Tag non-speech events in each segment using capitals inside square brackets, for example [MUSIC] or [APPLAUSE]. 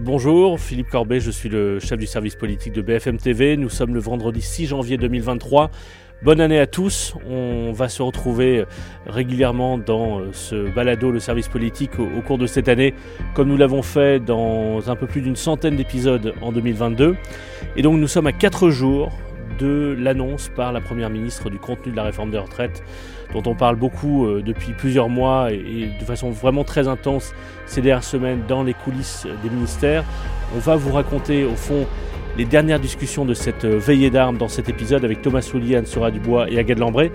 Bonjour, Philippe Corbet, je suis le chef du service politique de BFM TV. Nous sommes le vendredi 6 janvier 2023. Bonne année à tous. On va se retrouver régulièrement dans ce balado, le service politique, au, cours de cette année, comme nous l'avons fait dans un peu plus d'une centaine d'épisodes en 2022. Et donc nous sommes à 4 jours de l'annonce par la Première ministre du contenu de la réforme des retraites, dont on parle beaucoup euh, depuis plusieurs mois et, de façon vraiment très intense ces dernières semaines dans les coulisses des ministères. On va vous raconter au fond les dernières discussions de cette euh, veillée d'armes dans cet épisode avec Thomas Soulier, Anne-Sora Dubois et Agathe Lambray.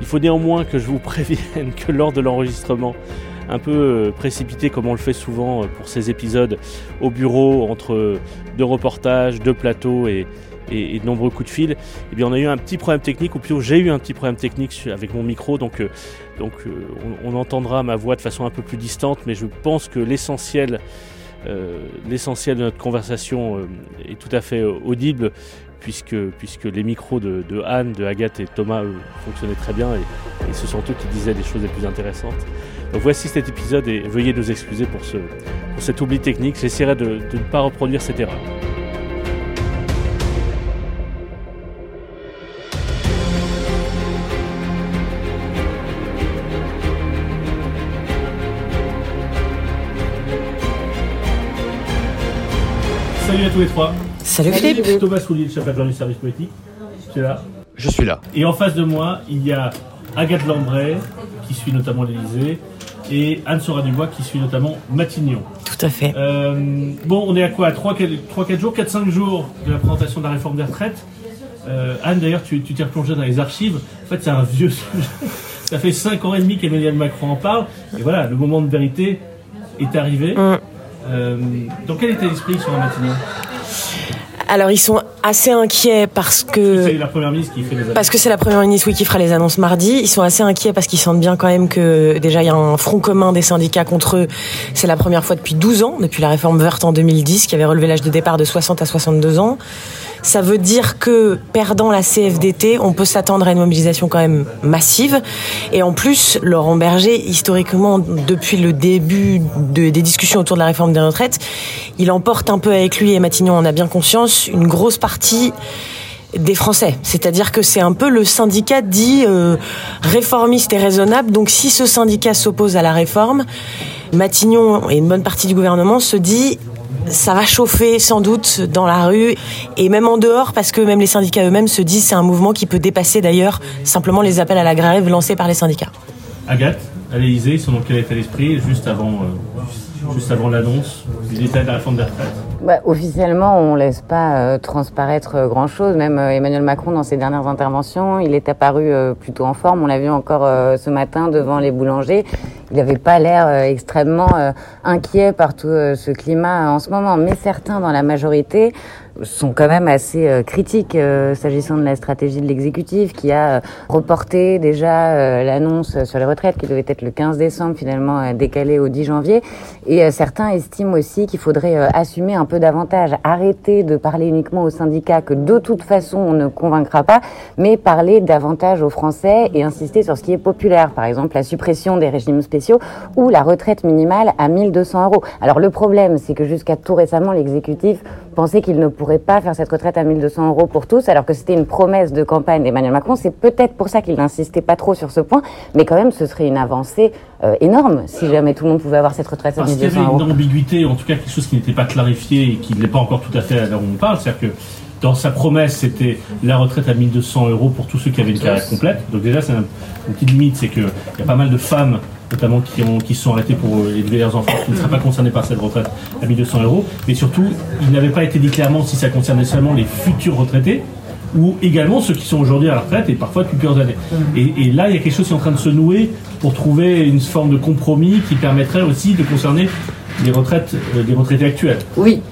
Il faut néanmoins que je vous [LAUGHS] prévienne que lors de l'enregistrement, un peu euh, précipité comme on le fait souvent pour ces épisodes au bureau entre deux reportages, deux plateaux et, et, de nombreux coups de fil, eh bien on a eu un petit problème technique, ou plutôt j'ai eu un petit problème technique avec mon micro, donc, euh, donc euh, on, entendra ma voix de façon un peu plus distante, mais je pense que l'essentiel euh, l'essentiel de notre conversation est tout à fait audible puisque, puisque les micros de, Anne, de Agathe et Thomas fonctionnaient très bien et, ce sont eux qui disaient les choses les plus intéressantes. Voici cet épisode et veuillez nous excuser pour, ce, pour cet oubli technique. J'essaierai de ne pas reproduire cette erreur. À tous les trois. Salut Philippe. Thomas Soulier, le chef adjoint du service politique. Tu es là Je suis là. Et en face de moi, il y a Agathe Lambray, qui suit notamment l'Elysée, et Anne Sora Dubois, qui suit notamment Matignon. Tout à fait. Euh, bon, on est à quoi? 3-4 jours, 4-5 jours de la présentation de la réforme des retraites. Euh, Anne, d'ailleurs, tu t'es replongée dans les archives. En fait, c'est un vieux sujet. [LAUGHS] Ça fait 5 ans et demi qu'Emmanuel Macron en parle. Et voilà, le moment de vérité est arrivé. Mm. Euh, dans quel état d'esprit sur la matinée alors ils sont assez inquiets parce que c'est la première ministre qui fait les annonces. Parce que c'est la première ministre oui qui fera les annonces mardi. Ils sont assez inquiets parce qu'ils sentent bien quand même que déjà il y a un front commun des syndicats contre eux. C'est la première fois depuis 12 ans, depuis la réforme verte en 2010 qui avait relevé l'âge de départ de 60 à 62 ans. Ça veut dire que perdant la CFDT, on peut s'attendre à une mobilisation quand même massive. Et en plus, Laurent Berger, historiquement, depuis le début des discussions autour de la réforme des retraites, il emporte un peu avec lui, et Matignon en a bien conscience, une grosse partie des Français. C'est-à-dire que c'est un peu le syndicat dit euh, réformiste et raisonnable. Donc si ce syndicat s'oppose à la réforme, Matignon et une bonne partie du gouvernement se dit ça va chauffer sans doute dans la rue et même en dehors parce que même les syndicats eux-mêmes se disent c'est un mouvement qui peut dépasser d'ailleurs simplement les appels à la grève lancés par les syndicats. Agathe, à l'Élysée, ils sont dans quel état d'esprit juste avant, euh, juste avant l'annonce du détail de la réforme des retraites? Bah, Officiellement, on ne laisse pas euh, transparaître euh, grand-chose. Même Emmanuel Macron, dans ses dernières interventions, il est apparu plutôt en forme. On l'a vu encore ce matin devant les boulangers. Il n'avait pas l'air extrêmement inquiet par tout ce climat en ce moment. Mais certains, dans la majorité, sont quand même assez euh, critiques euh, s'agissant de la stratégie de l'exécutif qui a euh, reporté déjà l'annonce sur les retraites qui devait être le 15 décembre finalement décalé au 10 janvier et certains estiment aussi qu'il faudrait assumer un peu davantage arrêter de parler uniquement aux syndicats que de toute façon on ne convaincra pas mais parler davantage aux Français et insister sur ce qui est populaire par exemple la suppression des régimes spéciaux ou la retraite minimale à 1200 euros. Alors le problème c'est que jusqu'à tout récemment l'exécutif pensait qu'il ne pourrait pas faire cette retraite à 1200 euros pour tous, alors que c'était une promesse de campagne d'Emmanuel Macron. C'est peut-être pour ça qu'il n'insistait pas trop sur ce point, mais quand même, ce serait une avancée euh, énorme si jamais tout le monde pouvait avoir cette retraite à 1200 euros. Qu'il y avait une ambiguïté, en tout cas quelque chose qui n'était pas clarifié et qui ne l'est pas encore tout à fait à l'heure où on parle, c'est-à-dire que dans sa promesse, c'était la retraite à 1200 euros pour tous ceux qui avaient une carrière complète. Donc déjà, c'est une petite limite, c'est qu'il y a pas mal de femmes notamment qui, ont, qui sont arrêtés pour euh, élever leurs enfants, qui ne seraient pas concernés par cette retraite à 1200 euros. Mais surtout, il n'avait pas été dit clairement si ça concernait seulement les futurs retraités ou également ceux qui sont aujourd'hui à la retraite et parfois depuis plusieurs années. Et, là, il y a quelque chose qui est en train de se nouer pour trouver une forme de compromis qui permettrait aussi de concerner les retraites, euh, les retraités actuels. Oui,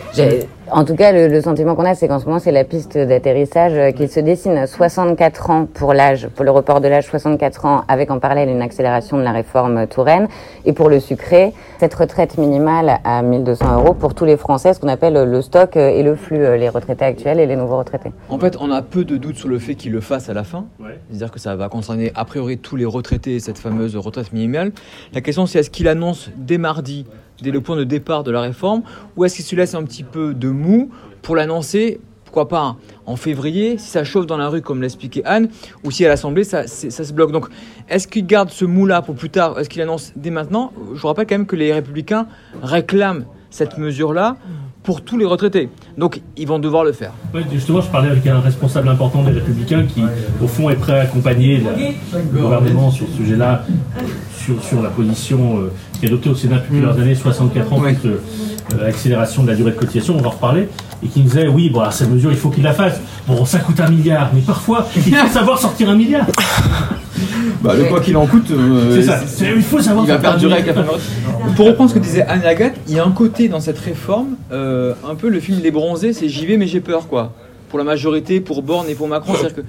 en tout cas, le, sentiment qu'on a, c'est qu'en ce moment, c'est la piste d'atterrissage euh, qui se dessine. 64 ans pour l'âge, pour le report de l'âge, 64 ans, avec en parallèle une accélération de la réforme Touraine. Et pour le sucré, cette retraite minimale à 1200 euros pour tous les Français, ce qu'on appelle le stock et le flux, euh, les retraités actuels et les nouveaux retraités. En fait, on a peu de doutes sur le fait qu'il le fasse à la fin. C'est-à-dire que ça va concerner a priori tous les retraités, cette fameuse retraite minimale. La question, c'est est-ce qu'il annonce dès mardi dès le point de départ de la réforme ou est-ce qu'il se laisse un petit peu de mou pour l'annoncer pourquoi pas en février, si ça chauffe dans la rue, comme l'expliquait Anne, ou si à l'Assemblée, ça, se bloque. Donc, est-ce qu'il garde ce mou-là pour plus tard? Est-ce qu'il annonce dès maintenant? Je vous rappelle quand même que les Républicains réclament cette mesure-là pour tous les retraités. Donc, ils vont devoir le faire. Justement, je parlais avec un responsable important des Républicains qui, au fond, est prêt à accompagner le gouvernement sur ce sujet-là, sur, sur, la position euh, qui est adoptée au Sénat depuis plusieurs années, 64 ans, oui. Euh, accélération de la durée de cotisation, on va en reparler, et qui nous disait oui, bon, cette mesure, il faut qu'il la fasse. Bon, ça coûte un milliard, mais parfois, il faut [LAUGHS] savoir sortir un milliard. Bah, le quoi qu'il en coûte, euh, c'est ça. Il faut savoir. Il va perdurer avec la fin Pour reprendre ce que disait Anne Lagat, il y a un côté dans cette réforme, euh, un peu le film Les Bronzés, c'est j'y vais mais j'ai peur quoi. Pour la majorité, pour Borne et pour Macron, c'est-à-dire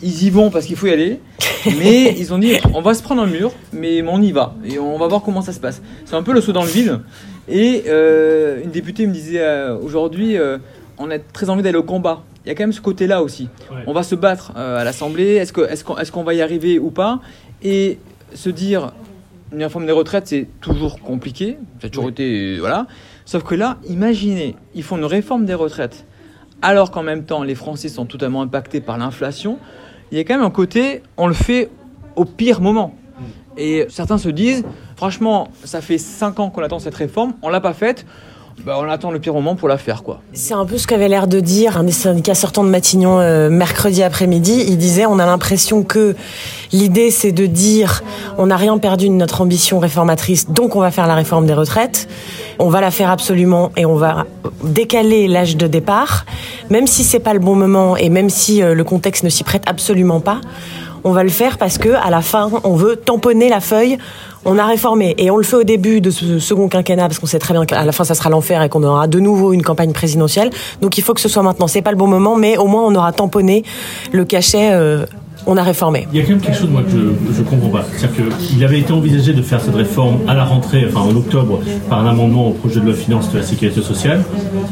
qu'ils y vont parce qu'il faut y aller, mais ils ont dit on va se prendre un mur, mais on y va et on va voir comment ça se passe. C'est un peu le saut dans le vide. Et euh, une députée me disait euh, aujourd'hui, euh, on a très envie d'aller au combat. Il y a quand même ce côté-là aussi. On va se battre à l'Assemblée. Est-ce qu'on est qu'on est va y arriver ou pas? Et se dire une réforme des retraites, c'est toujours compliqué. Ça a toujours été voilà. Sauf que là, imaginez, ils font une réforme des retraites, alors qu'en même temps, les Français sont totalement impactés par l'inflation. Il y a quand même un côté, on le fait au pire moment. Mm. Et certains se disent, Franchement, ça fait 5 ans qu'on attend cette réforme, on l'a pas faite. Bah, on attend le pire moment pour la faire, quoi. C'est un peu ce qu'avait l'air de dire un des syndicats sortants de Matignon euh, mercredi après-midi. Il disait, on a l'impression que l'idée, c'est de dire, on n'a rien perdu de notre ambition réformatrice, donc on va faire la réforme des retraites. On va la faire absolument et on va décaler l'âge de départ, même si c'est pas le bon moment et même si euh, le contexte ne s'y prête absolument pas. On va le faire parce que à la fin, on veut tamponner la feuille on a réformé et on le fait au début de ce second quinquennat parce qu'on sait très bien qu'à la fin ça sera l'enfer et qu'on aura de nouveau une campagne présidentielle. Donc il faut que ce soit maintenant. C'est pas le bon moment, mais au moins on aura tamponné le cachet. Euh, on a réformé. Il y a quand même quelque chose moi que je, ne comprends pas. C'est-à-dire qu'il avait été envisagé de faire cette réforme à la rentrée, enfin en octobre, par un amendement au projet de loi de finances de la sécurité sociale,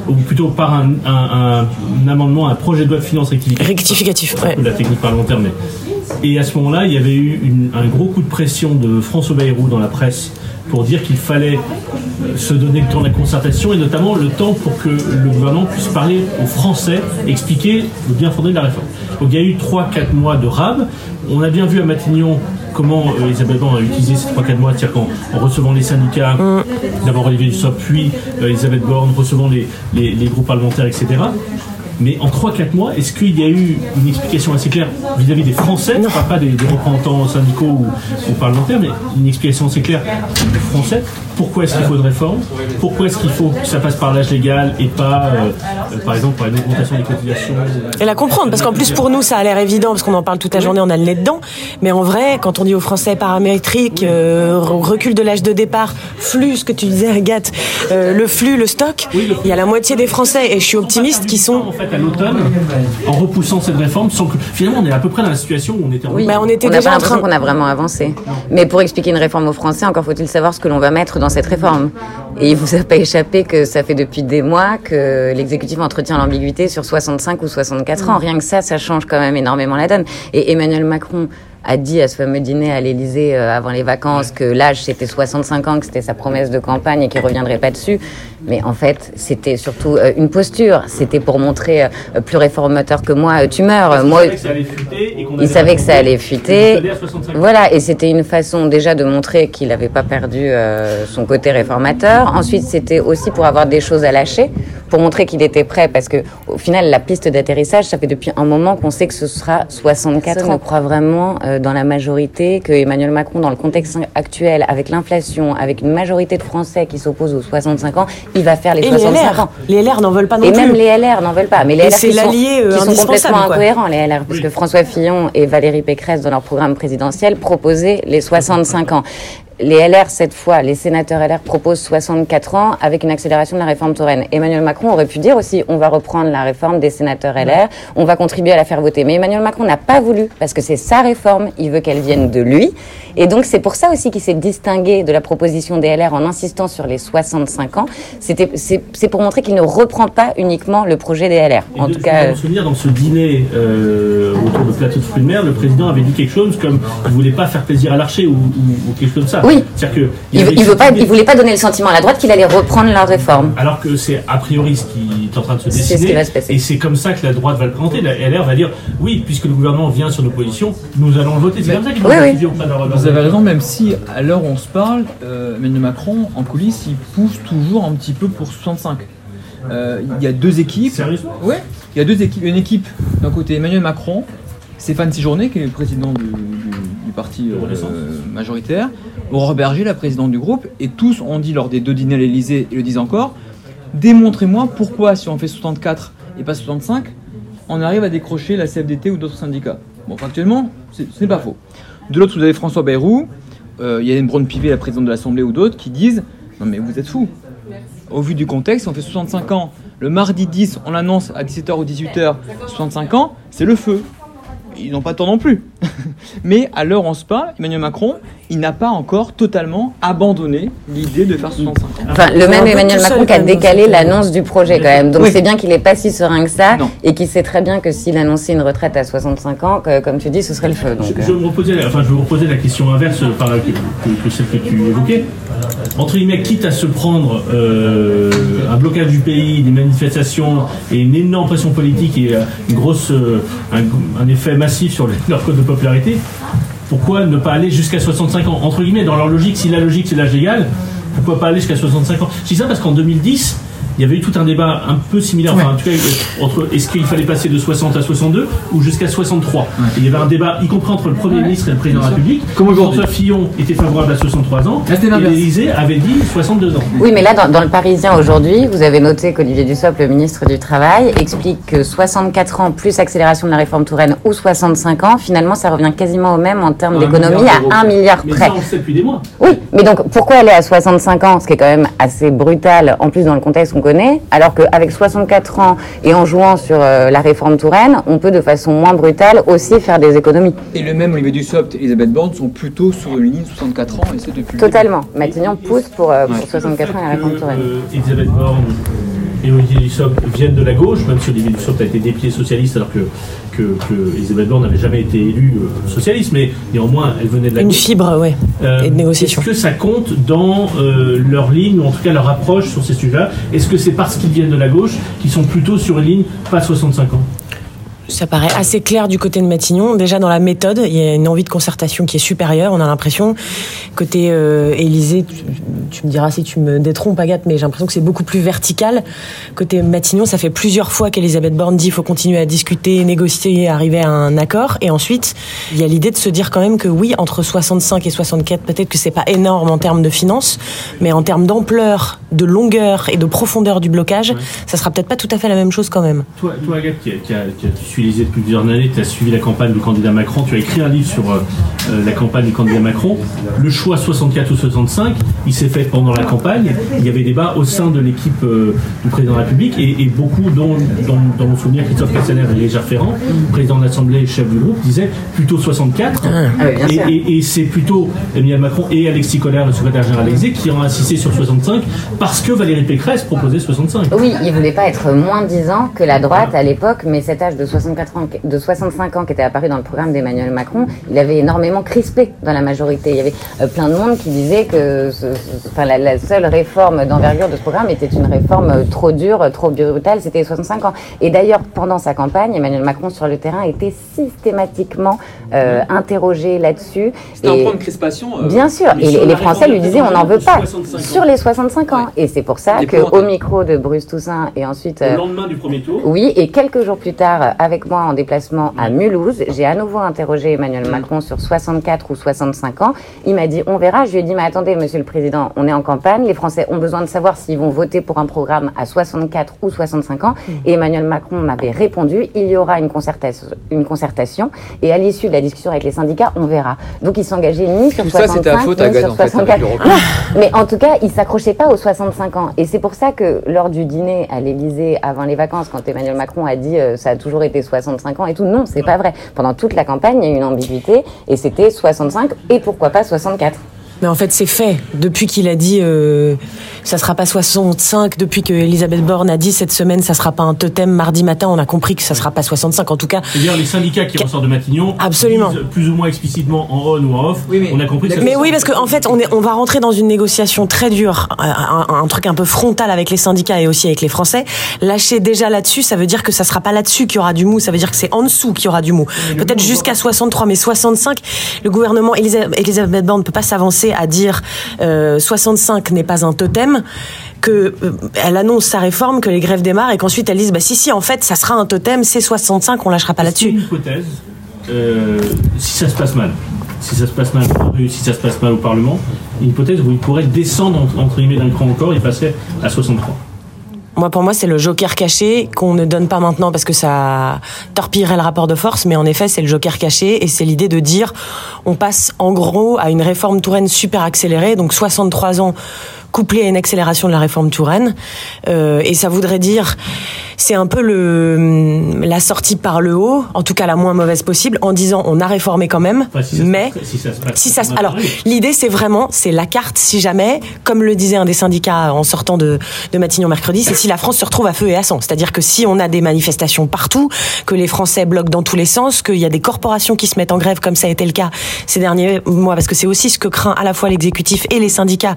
ou plutôt par un, amendement à un projet de loi de finances rectificatif. Rectificatif, ouais. La technique parlementaire, mais et à ce moment-là, il y avait eu un gros coup de pression de François Bayrou dans la presse pour dire qu'il fallait euh, se donner le temps de la concertation et notamment le temps pour que le gouvernement puisse parler aux Français, expliquer le bien fondé de la réforme. Donc il y a eu 3-4 mois de rab. On a bien vu à Matignon comment euh, Elisabeth Borne a utilisé ces 3-4 mois, c'est-à-dire en, recevant les syndicats, d'abord Olivier Dussopt, puis euh, Elisabeth Borne, recevant les groupes parlementaires, etc. Mais en 3-4 mois, est-ce qu'il y a eu une explication assez claire vis-à-vis des Français, non. pas des, représentants syndicaux ou, ou, parlementaires, mais une explication assez claire des Français pourquoi est-ce qu'il faut une réforme Pourquoi est-ce qu'il faut que ça passe par l'âge légal et pas, euh, euh, par exemple, par une augmentation des cotisations Et la comprendre, parce qu'en plus pour nous ça a l'air évident, parce qu'on en parle toute la journée, on a le nez dedans. Mais en vrai, quand on dit aux Français paramétrique, euh, recul de l'âge de départ, flux, ce que tu disais, Agathe, le flux, le stock, il y a la moitié des Français, et je suis optimiste, qui sont... En fait, à l'automne, en repoussant cette réforme, sans que finalement on est à peu près dans la situation où on était. Oui, mais on était déjà en train. qu'on a vraiment avancé. Mais pour expliquer une réforme aux Français, encore faut-il savoir ce que l'on va mettre dans cette réforme. Et il vous a pas échappé que ça fait depuis des mois que l'exécutif entretient l'ambiguïté sur 65 ou 64 ans. Rien que ça, ça change quand même énormément la donne. Et Emmanuel Macron a dit à ce fameux dîner à l'Élysée euh, avant les vacances que l'âge c'était 65 ans, que c'était sa promesse de campagne et qu'il reviendrait pas dessus. Mais en fait, c'était surtout euh, une posture. C'était pour montrer euh, plus réformateur que moi, tu meurs. Moi, il savait que ça allait fuiter. Voilà, et c'était une façon déjà de montrer qu'il n'avait pas perdu son côté réformateur. Ensuite, c'était aussi pour avoir des choses à lâcher, pour montrer qu'il était prêt, parce que au final, la piste d'atterrissage, ça fait depuis un moment qu'on sait que ce sera 64 ans. On croit vraiment dans la majorité que Emmanuel Macron, dans le contexte actuel, avec l'inflation, avec une majorité de Français qui s'opposent aux 65 ans, il va faire les 65 ans. Les LR n'en veulent pas non et plus. Et même les LR n'en veulent pas. Mais les LR qui, sont, qui euh, sont, complètement incohérents, les LR, puisque François Fillon et Valérie Pécresse, dans leur programme présidentiel, proposaient les 65 ans les LR, cette fois, les sénateurs LR proposent 64 ans avec une accélération de la réforme Touraine. Emmanuel Macron aurait pu dire aussi, on va reprendre la réforme des sénateurs LR, on va contribuer à la faire voter. Mais Emmanuel Macron n'a pas voulu, parce que c'est sa réforme, il veut qu'elle vienne de lui. Et donc c'est pour ça aussi qu'il s'est distingué de la proposition des LR en insistant sur les 65 ans. C'était, c'est, pour montrer qu'il ne reprend pas uniquement le projet des LR. en tout cas, me souvenir dans ce dîner euh, autour de plateau de fruits de mer, le président avait dit quelque chose comme il voulait pas faire plaisir à l'archer ou, ou quelque chose comme ça. Oui. C'est-à-dire que il, il voulait pas donner le sentiment à la droite qu'il allait reprendre leur réforme. Alors que c'est a priori ce qui est en train de se C'est ce dessiner. qui va se passer. Et c'est comme ça que la droite va le présenter. La LR va dire oui, puisque le gouvernement vient sur nos positions, nous allons le voter. C'est comme ça qu'ils Oui, vont oui. Vous avez raison, même si à l'heure où on se parle, euh, Emmanuel Macron, en coulisses, il pousse toujours un petit peu pour 65. Euh, il y a deux équipes. Sérieusement Ouais, il y a deux équipes. Une équipe d'un côté Emmanuel Macron, Stéphane Séjourné, qui est le président du parti euh, majoritaire, Aurore Berger, la présidente du groupe, et tous ont dit lors des deux dîners à l'Elysée, et le disent encore, démontrez-moi pourquoi si on fait 64 et pas 65, on arrive à décrocher la CFDT ou d'autres syndicats. Bon, factuellement, ce n'est pas faux. De l'autre, vous avez François Bayrou, euh, Yann Braun-Pivet, la présidente de l'Assemblée ou d'autres, qui disent Non mais vous êtes fous. Au vu du contexte, si on fait 65 ans, le mardi 10, on l'annonce à 17h ou 18h, 65 ans, c'est le feu. Ils n'ont pas tort non plus. [LAUGHS] Mais à l'heure où on se parle, Emmanuel Macron, il n'a pas encore totalement abandonné l'idée de faire 65 ans. Enfin, le même Emmanuel Macron qui a décalé l'annonce du projet quand même. Donc Oui. c'est bien qu'il n'est pas si serein que ça Non. et qu'il sait très bien que s'il annonçait une retraite à 65 ans, que, comme tu dis, ce serait le feu. Donc, Je, je vais me reposer, la- enfin, je vais vous reposer la question inverse par la- que, celle que tu évoquais. Entre guillemets, quitte à se prendre euh, un blocage du pays, des manifestations et une énorme pression politique et euh, une grosse, euh, un, un effet massif sur les- [LAUGHS] leur code de popularité, pourquoi ne pas aller jusqu'à 65 ans Entre guillemets, dans leur logique, si la logique c'est l'âge légal, pourquoi pas aller jusqu'à 65 ans? Je dis ça parce qu'en 2010, il y avait eu tout un débat un peu similaire, enfin, en tout cas, euh, entre est-ce qu'il fallait passer de 60 à 62 ou jusqu'à 63 Et il y avait un débat, y compris entre le Premier ministre et le Président de la République. Comme aujourd'hui. François Fillon était favorable à 63 ans, Là, et l'Élysée avait dit 62 ans. Oui, mais là, dans, dans le Parisien aujourd'hui, vous avez noté qu'Olivier Dussopt, le ministre du Travail, explique que 64 ans plus accélération de la réforme Touraine ou 65 ans, finalement, ça revient quasiment au même en termes d'économie à 1 milliard Mais près. ça, on le sait depuis des mois. Oui, mais donc pourquoi aller à 65 ans, ce qui est quand même assez brutal, en plus dans le contexte qu'on connaît, alors qu'avec 64 ans et en jouant sur euh, la réforme Touraine, on peut de façon moins brutale aussi faire des économies. Et le même Olivier Dussopt et Elisabeth Borne sont plutôt sur une ligne 64 ans, et c'est depuis. le Totalement. Matignon pousse pour, euh, pour Ouais. 64 ans et la réforme Touraine. euh, Elisabeth Borne et Olivier Dussopt viennent de la gauche, même si Olivier Dussopt a été dépié socialiste alors que, que, que Elisabeth Borne n'avait jamais été élue euh, socialiste, mais néanmoins elle venait de la Une gauche. fibre, ouais. Euh, et de négociation. Est-ce que ça compte dans euh, leur ligne, ou en tout cas leur approche sur ces sujets-là? Est-ce que c'est parce qu'ils viennent de la gauche qu'ils sont plutôt sur une ligne pas 65 ans? Ça paraît assez clair du côté de Matignon. Déjà dans la méthode, il y a une envie de concertation qui est supérieure. On a l'impression côté euh, Élysée, tu, tu me diras si tu me détrompes Agathe, mais j'ai l'impression que c'est beaucoup plus vertical. Côté Matignon, ça fait plusieurs fois qu'Elisabeth Borne dit il faut continuer à discuter, négocier, arriver à un accord. Et ensuite, il y a l'idée de se dire quand même que oui, entre 65 et 64, peut-être que c'est pas énorme en termes de finances, mais en termes d'ampleur, de longueur et de profondeur du blocage, ça sera peut-être pas tout à fait la même chose quand même. Toi, toi Agathe, qui, a, qui, a, qui a suivi l'Élysée depuis plusieurs années, tu as suivi la campagne du candidat Macron, tu as écrit un livre sur euh, euh, la campagne du candidat Macron. Le choix 64 ou 65, il s'est fait pendant la campagne. Il y avait débat au sein de l'équipe euh, du président de la République et, et beaucoup, dont, dans mon souvenir, Christophe Castaner et Légère Ferrand, président de l'Assemblée et chef du groupe, disaient plutôt 64. Ah bien et sûr. et- et c'est plutôt Emmanuel Macron et Alexis Collère, le secrétaire général de l'Élysée, qui ont insisté sur 65 parce que Valérie Pécresse proposait 65. Oui, il voulait pas être moins disant que la droite à l'époque, mais cet âge de 64 ans, de 65 ans qui était apparu dans le programme d'Emmanuel Macron, il avait énormément crispé dans la majorité. Il y avait euh, plein de monde qui disait que ce- ce- enfin, la, la seule réforme d'envergure de ce programme était une réforme euh, trop dure, euh, trop brutale, c'était 65 ans. Et d'ailleurs, pendant sa campagne, Emmanuel Macron sur le terrain était systématiquement euh, interrogé là-dessus. C'était un point de crispation. Bien sûr, et, les Français lui disaient on n'en veut pas 65 ans. sur les 65 ans. Et c'est pour ça Les que plaisanteries. au micro de Bruce Toussaint et ensuite Au euh, lendemain du premier tour, oui, et quelques jours plus tard, avec moi en déplacement à Mulhouse, j'ai à nouveau interrogé Emmanuel Macron sur 64 ou 65 ans. Il m'a dit, on verra. Je lui ai dit, mais attendez, monsieur le président, on est en campagne. Les Français ont besoin de savoir s'ils vont voter pour un programme à 64 ou 65 ans. Et Emmanuel Macron m'avait répondu, il y aura une concertation, une concertation. Et à l'issue de la discussion avec les syndicats, on verra. Donc il s'engageait ni sur Tout ça, 65 c'était à faute à ni sur en fait, avec 64. le recul. Non, mais en tout cas, il s'accrochait pas aux 65 ans. Et c'est pour ça que lors du dîner à l'Élysée avant les vacances, quand Emmanuel Macron a dit euh, ça a toujours été 65 ans et tout, non, c'est pas vrai. Pendant toute la campagne, il y a eu une ambiguïté et c'était 65 et pourquoi pas 64. Mais en fait, c'est fait. Depuis qu'il a dit euh, ça sera pas 65, depuis que Elisabeth Borne a dit cette semaine ça sera pas un totem mardi matin, on a compris que ça sera pas 65 en tout cas. C'est-à-dire les syndicats qui ressortent de Matignon Absolument. disent plus ou moins explicitement en on ou en off. Oui, mais- on a compris que ça Mais oui, parce qu'en en fait, on, est, on va rentrer dans une négociation très dure, un, un- un truc un peu frontal avec les syndicats et aussi avec les Français. Lâcher déjà là-dessus, ça veut dire que ça sera pas là-dessus qu'il y aura du mou, ça veut dire que c'est en dessous qu'il y aura du mou. Peut-être jusqu'à 63, mais 65, le gouvernement, Elisa- Elisabeth Borne ne peut pas s'avancer à dire euh, 65 n'est pas un totem que euh, elle annonce sa réforme, que les grèves démarrent et qu'ensuite elle dise bah si si en fait ça sera un totem, c'est 65, on lâchera pas C'est une là-dessus. hypothèse. euh, si ça se passe mal, si ça se passe mal si ça se passe mal au Parlement, une hypothèse où il pourrait descendre entre, entre guillemets d'un cran encore et passer à 63. Moi, pour moi, c'est le joker caché qu'on ne donne pas maintenant parce que ça torpillerait le rapport de force. Mais en effet, c'est le joker caché et c'est l'idée de dire on passe en gros à une réforme Touraine super accélérée, donc 63 ans couplé à une accélération de la réforme Touraine. Euh, et ça voudrait dire, c'est un peu le la sortie par le haut, en tout cas la moins mauvaise possible, en disant on a réformé quand même, Enfin, si mais si ça se passe si ça se- alors l'idée c'est vraiment c'est la carte si jamais comme le disait un des syndicats en sortant de, de Matignon mercredi c'est si la France se retrouve à feu et à sang c'est-à-dire que si on a des manifestations partout que les Français bloquent dans tous les sens qu'il y a des corporations qui se mettent en grève comme ça a été le cas ces derniers mois parce que c'est aussi ce que craint à la fois l'exécutif et les syndicats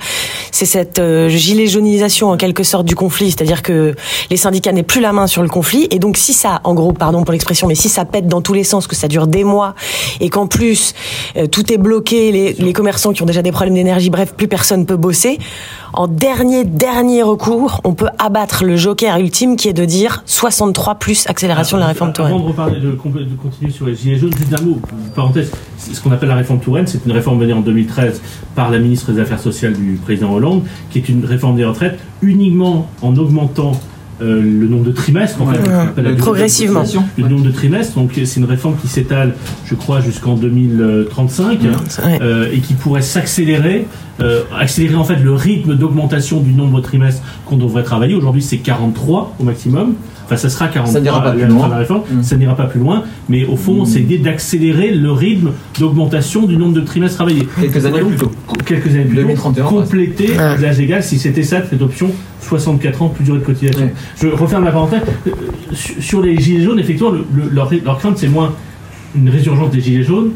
c'est cette euh, gilet jaunisation en quelque sorte du conflit c'est-à-dire que les syndicats n'aient plus la main sur le conflit. Et donc si ça en gros pardon pour l'expression mais si ça pète dans tous les sens que ça dure des mois et qu'en plus euh, tout est bloqué les, commerçants qui ont déjà des problèmes d'énergie bref plus personne peut bosser en dernier dernier recours on peut abattre le joker ultime qui est de dire 63 plus accélération de la réforme Avant Touraine de reparler, de, continuer sur les gilets jaunes, juste un parenthèse, ce qu'on appelle la réforme Touraine, c'est une réforme menée en 2013 par la ministre des Affaires sociales du président Hollande, qui est une réforme des retraites uniquement en augmentant euh, le nombre de trimestres, en fait, Ouais. Progressivement. le nombre de trimestres. Donc c'est une réforme qui s'étale, je crois, jusqu'en 2035 Ouais. euh, et qui pourrait s'accélérer, euh, accélérer en fait le rythme d'augmentation du nombre de trimestres qu'on devrait travailler. Aujourd'hui, c'est 43 au maximum. Enfin, ça sera 43 Ça n'ira pas à plus la fin loin. de la réforme. Mm. Ça n'ira pas plus loin. Mais au fond, c'est l'idée d'accélérer le rythme d'augmentation du nombre de trimestres travaillés. Quelques années plus tôt. Quelques années plus tôt. 2031, Compléter Ouais. l'âge égal si c'était ça, cette option 64 ans plus durée de cotisation. Ouais. Je referme la parenthèse. Euh, Sur sur les gilets jaunes, effectivement, le- le- leur, leur crainte, c'est moins une résurgence des gilets jaunes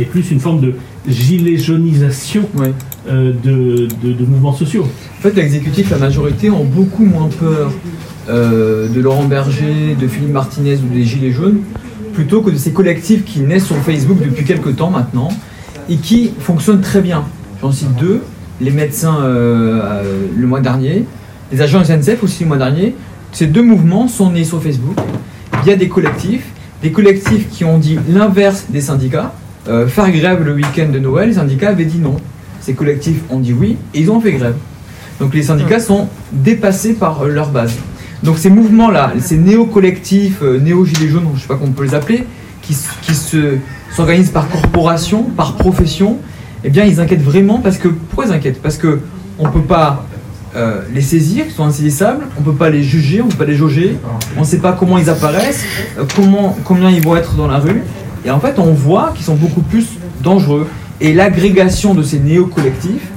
et plus une forme de gilet jaunisation Ouais. euh, de, de- de mouvements sociaux. En fait, l'exécutif, la majorité ont beaucoup moins peur euh, de Laurent Berger, de Philippe Martinez ou des Gilets jaunes, plutôt que de ces collectifs qui naissent sur Facebook depuis quelques temps maintenant et qui fonctionnent très bien. J'en cite deux les médecins euh, le mois dernier, les agents SNCF aussi le mois dernier. Ces deux mouvements sont nés sur Facebook. Il y a des collectifs, des collectifs qui ont dit l'inverse des syndicats. Euh, faire grève le week-end de Noël, les syndicats avaient dit non. Ces collectifs ont dit oui et ils ont fait grève. Donc les syndicats sont dépassés par leur base. Donc ces mouvements-là, ces néo-collectifs, euh, néo-gilets jaunes, je sais pas comment on peut les appeler, qui, s'organisent par corporation, par profession, eh bien ils inquiètent vraiment parce que, pourquoi ils inquiètent? Parce que on peut pas euh, les saisir, ils sont insaisissables, on peut pas les juger, on peut pas les jauger, on ne sait pas comment ils apparaissent, euh, comment, combien ils vont être dans la rue, et en fait on voit qu'ils sont beaucoup plus dangereux. Et l'agrégation de ces néo-collectifs,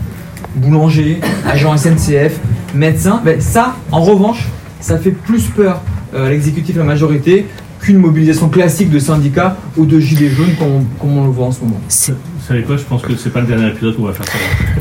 boulanger, agent SNCF, médecin, ben ça, en revanche, ça fait plus peur euh, à l'exécutif, à la majorité, qu'une mobilisation classique de syndicats ou de gilets jaunes comme, comme on le voit en ce moment. Vous savez quoi Je pense que c'est pas le dernier épisode qu'on va faire ça.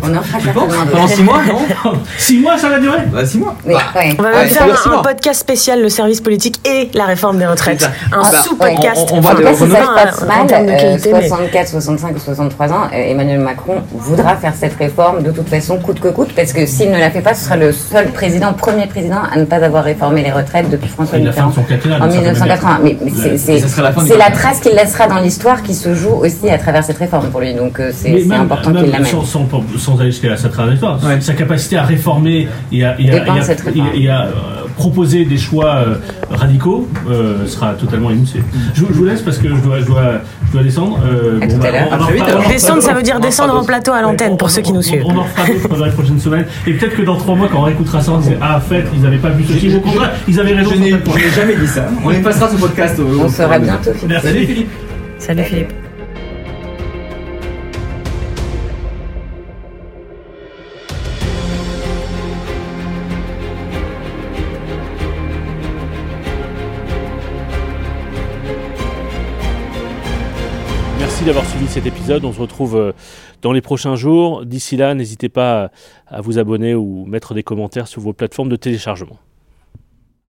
On en fera certainement Pendant d'autres. six mois, non [LAUGHS] Six mois, ça va durer Bah six mois. Oui, Bah, ouais. On va même faire un, un podcast spécial, le service politique et la réforme des retraites. Un Bah, sous-podcast. on- on- on va Enfin, de- En tout cas, si ça se un- passe un mal, terme de euh, qualité, mais- 64, 65 ou 63 ans, euh, Emmanuel Macron voudra faire cette réforme de toute façon, coûte que coûte, parce que s'il ne la fait pas, ce sera le seul président, premier président à ne pas avoir réformé les retraites depuis François Mitterrand son quinquennat. en d'une certaine 1980. Mais, c'est- c'est ça sera la fin du c'est la quinquennat. trace qu'il laissera dans l'histoire qui se joue aussi à travers cette réforme pour lui. Donc euh, c'est Mais c'est même- important même qu'il l'amène. sans, sans, sans aller jusqu'à sa trajectoire, Ouais. sa capacité à réformer et à, et à- Dépend et de à- cette réforme. et à, euh, proposer des choix euh, radicaux euh, sera totalement émoussé. Je, je vous laisse parce que je dois, je dois, je dois descendre. Euh, À tout à l'heure. on vite, Descendre, ça veut dire descendre en plateau à l'antenne pour ceux qui nous suivent. On, on en fera d'autres dans les prochaines semaines. Et peut-être que dans trois mois, quand on réécoutera ça, on disait Ah, en fait, ils n'avaient pas vu ce film. Au contraire, ils avaient raison. Je n'ai jamais dit ça. On les passera ce podcast. On sera bientôt. Merci. Salut Philippe. Salut Philippe. Merci d'avoir suivi cet épisode. On se retrouve euh, dans les prochains jours. D'ici là, n'hésitez pas à vous abonner ou mettre des commentaires sur vos plateformes de téléchargement.